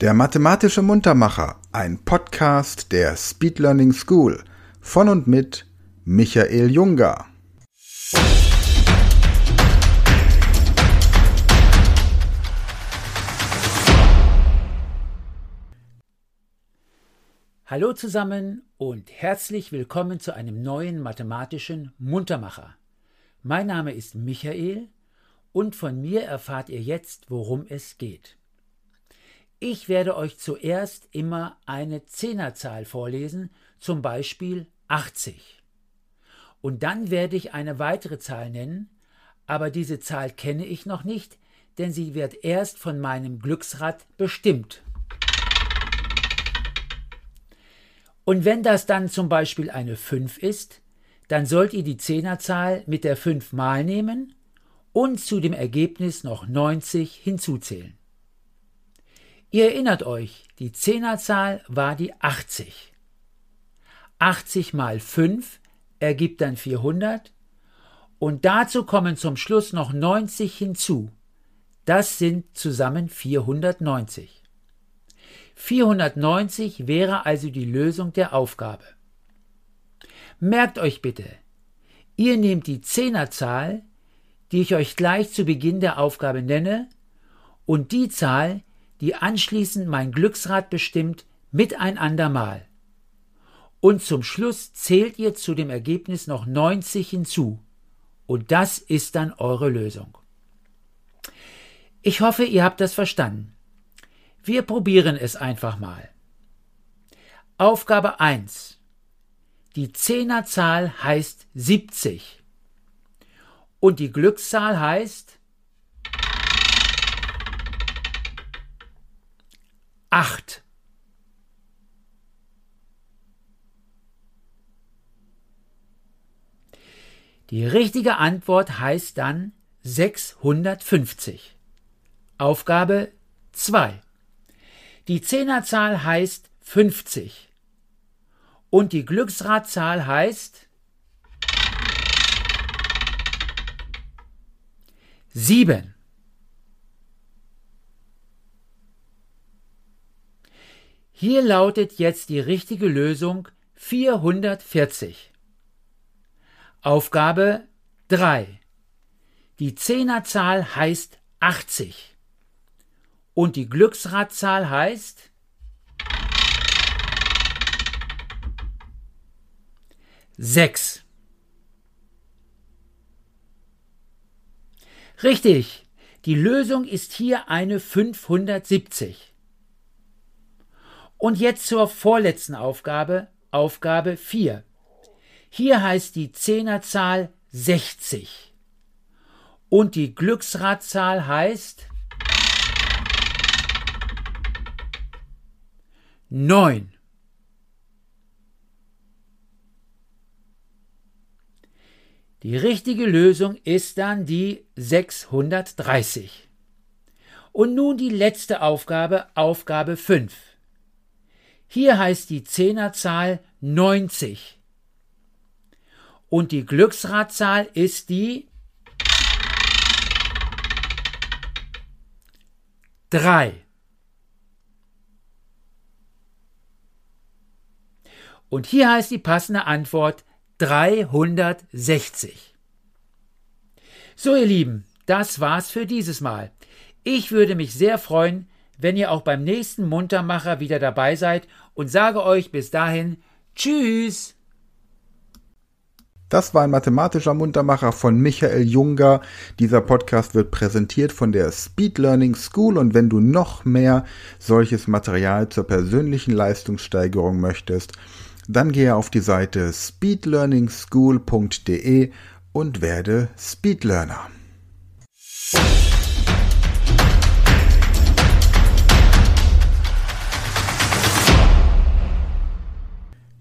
Der mathematische Muntermacher, ein Podcast der Speed Learning School von und mit Michael Junger. Hallo zusammen und herzlich willkommen zu einem neuen mathematischen Muntermacher. Mein Name ist Michael und von mir erfahrt ihr jetzt, worum es geht. Ich werde euch zuerst immer eine Zehnerzahl vorlesen, zum Beispiel 80. Und dann werde ich eine weitere Zahl nennen, aber diese Zahl kenne ich noch nicht, denn sie wird erst von meinem Glücksrad bestimmt. Und wenn das dann zum Beispiel eine 5 ist, dann sollt ihr die Zehnerzahl mit der 5 mal nehmen und zu dem Ergebnis noch 90 hinzuzählen. Ihr erinnert euch, die Zehnerzahl war die 80. 80 mal 5 ergibt dann 400 und dazu kommen zum Schluss noch 90 hinzu. Das sind zusammen 490. 490 wäre also die Lösung der Aufgabe. Merkt euch bitte, ihr nehmt die Zehnerzahl, die ich euch gleich zu Beginn der Aufgabe nenne, und die Zahl, die anschließend mein Glücksrad bestimmt, miteinander mal. Und zum Schluss zählt ihr zu dem Ergebnis noch 90 hinzu. Und das ist dann eure Lösung. Ich hoffe, ihr habt das verstanden. Wir probieren es einfach mal. Aufgabe 1. Die Zehnerzahl heißt 70. Und die Glückszahl heißt 8. Die richtige Antwort heißt dann 650. Aufgabe 2. Die Zehnerzahl heißt 50. Und die Glücksradzahl heißt 7. Hier lautet jetzt die richtige Lösung 440. Aufgabe 3. Die Zehnerzahl heißt 80 und die Glücksradzahl heißt sechs. Richtig, die Lösung ist hier eine 570. Und jetzt zur vorletzten Aufgabe, Aufgabe 4. Hier heißt die Zehnerzahl 60. Und die Glücksradzahl heißt 9. Die richtige Lösung ist dann die 630. Und nun die letzte Aufgabe, Aufgabe 5. Hier heißt die Zehnerzahl 90. Und die Glücksradzahl ist die 3. Und hier heißt die passende Antwort 360. So, ihr Lieben, das war's für dieses Mal. Ich würde mich sehr freuen, wenn ihr auch beim nächsten Muntermacher wieder dabei seid und sage euch bis dahin Tschüss. Das war ein mathematischer Muntermacher von Michael Junger. Dieser Podcast wird präsentiert von der Speed Learning School und wenn du noch mehr solches Material zur persönlichen Leistungssteigerung möchtest, dann gehe auf die Seite speedlearningschool.de und werde Speedlearner.